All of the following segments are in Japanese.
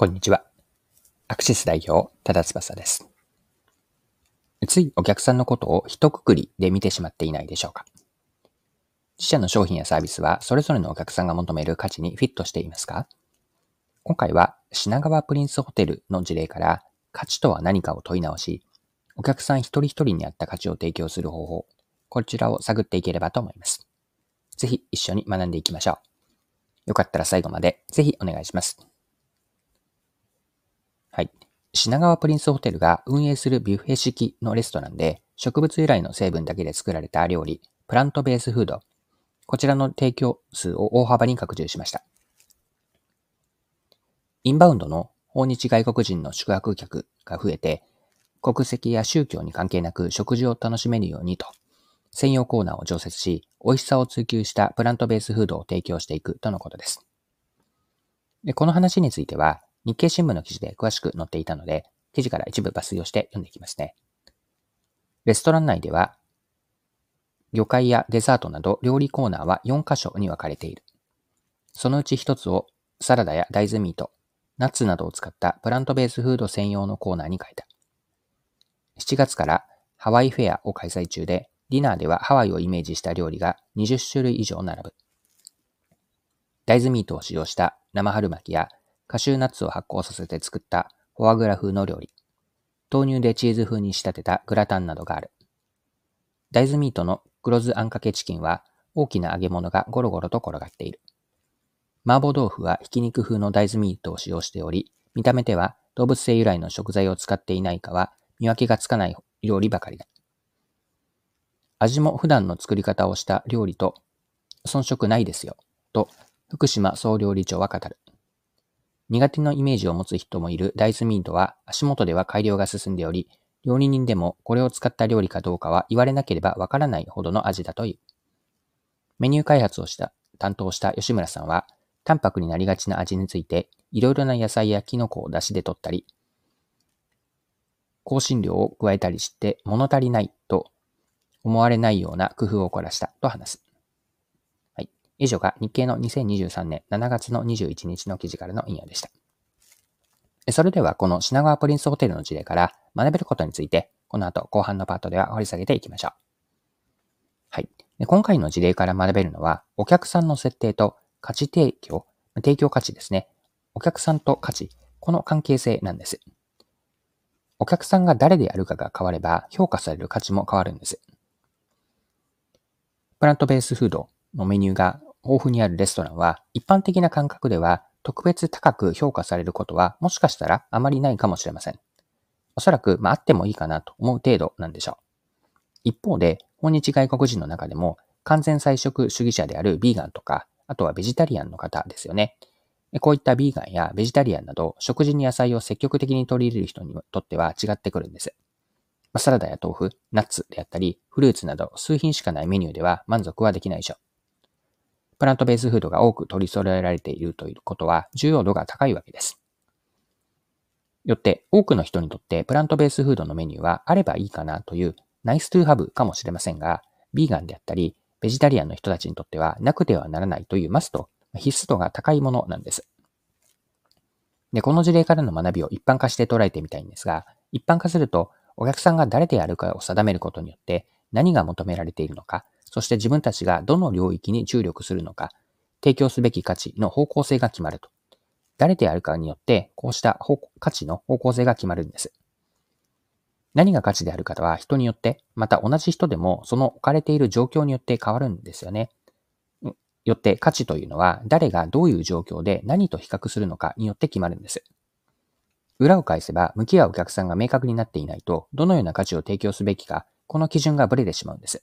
こんにちは。アクシス代表、ただ翼です。ついお客さんのことを一括りで見てしまっていないでしょうか自社の商品やサービスはそれぞれのお客さんが求める価値にフィットしていますか？今回は品川プリンスホテルの事例から価値とは何かを問い直し、お客さん一人一人に合った価値を提供する方法、こちらを探っていければと思います。ぜひ一緒に学んでいきましょう。よかったら最後までぜひお願いします。はい。品川プリンスホテルが運営するビュッフェ式のレストランで、植物由来の成分だけで作られた料理、プラントベースフード、こちらの提供数を大幅に拡充しました。インバウンドの訪日外国人の宿泊客が増えて、国籍や宗教に関係なく食事を楽しめるようにと、専用コーナーを常設し、美味しさを追求したプラントベースフードを提供していくとのことです。でこの話については、日経新聞の記事で詳しく載っていたので、記事から一部抜粋をして読んでいきますね。レストラン内では、魚介やデザートなど料理コーナーは4箇所に分かれている。そのうち1つをサラダや大豆ミート、ナッツなどを使ったプラントベースフード専用のコーナーに変えた。7月からハワイフェアを開催中で、ディナーではハワイをイメージした料理が20種類以上並ぶ。大豆ミートを使用した生春巻きやカシューナッツを発酵させて作ったフォアグラ風の料理。豆乳でチーズ風に仕立てたグラタンなどがある。大豆ミートの黒酢あんかけチキンは大きな揚げ物がゴロゴロと転がっている。麻婆豆腐はひき肉風の大豆ミートを使用しており、見た目では動物性由来の食材を使っていないかは見分けがつかない料理ばかりだ。味も普段の作り方をした料理と遜色ないですよ、と福島総料理長は語る。苦手のイメージを持つ人もいる大豆ミートは足元では改良が進んでおり、料理人でもこれを使った料理かどうかは言われなければわからないほどの味だという。メニュー開発をした担当した吉村さんは、淡白になりがちな味について、いろいろな野菜やキノコを出汁で取ったり、香辛料を加えたりして物足りないと思われないような工夫を凝らしたと話す。以上が日経の2023年7月の21日の記事からの引用でした。それではこの品川プリンスホテルの事例から学べることについて、この後後半のパートでは掘り下げていきましょう。はい。今回の事例から学べるのは、お客さんの設定と価値提供、提供価値ですね。お客さんと価値、この関係性なんです。お客さんが誰であるかが変われば、評価される価値も変わるんです。プラントベースフードのメニューが豊富にあるレストランは、一般的な感覚では特別高く評価されることはもしかしたらあまりないかもしれません。おそらく、まあ、あってもいいかなと思う程度なんでしょう。一方で、訪日外国人の中でも完全菜食主義者であるビーガンとか、あとはベジタリアンの方ですよね。こういったビーガンやベジタリアンなど食事に野菜を積極的に取り入れる人にとっては違ってくるんです。サラダや豆腐、ナッツであったり、フルーツなど数品しかないメニューでは満足はできないでしょう。プラントベースフードが多く取り揃えられているということは重要度が高いわけです。よって多くの人にとってプラントベースフードのメニューはあればいいかなというナイストゥーハブかもしれませんが、ビーガンであったりベジタリアンの人たちにとってはなくてはならないというマスト、必須度が高いものなんです。で、この事例からの学びを一般化して捉えてみたいんですが、一般化するとお客さんが誰であるかを定めることによって何が求められているのか、そして自分たちがどの領域に注力するのか、提供すべき価値の方向性が決まると。誰であるかによって、こうした価値の方向性が決まるんです。何が価値であるかは人によって、また同じ人でもその置かれている状況によって変わるんですよね。よって価値というのは誰がどういう状況で何と比較するのかによって決まるんです。裏を返せば、向き合うお客さんが明確になっていないと、どのような価値を提供すべきか、この基準がブレてしまうんです。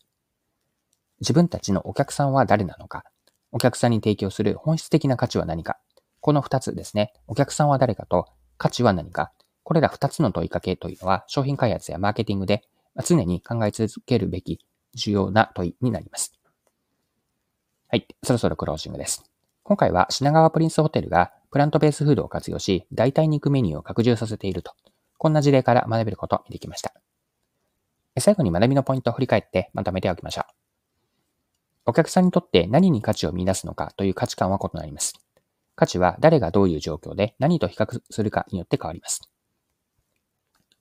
自分たちのお客さんは誰なのか、お客さんに提供する本質的な価値は何か、この二つですね。お客さんは誰かと価値は何か、これら二つの問いかけというのは商品開発やマーケティングで常に考え続けるべき重要な問いになります。はい、そろそろクロージングです。今回は品川プリンスホテルがプラントベースフードを活用し、代替肉メニューを拡充させていると、こんな事例から学べることを見てきました。最後に学びのポイントを振り返ってまとめておきましょう。お客さんにとって何に価値を見出すのかという価値観は異なります。価値は誰がどういう状況で何と比較するかによって変わります。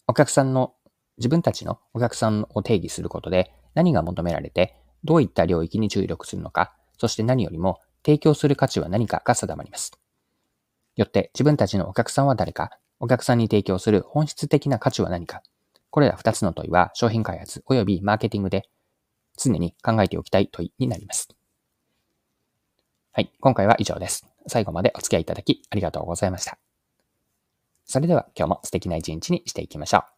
お客さんの、自分たちのお客さんを定義することで何が求められて、どういった領域に注力するのか、そして何よりも提供する価値は何かが定まります。よって自分たちのお客さんは誰か、お客さんに提供する本質的な価値は何か、これら2つの問いは商品開発及びマーケティングで常に考えておきたい問いになります。はい、今回は以上です。最後までお付き合いいただきありがとうございました。それでは今日も素敵な一日にしていきましょう。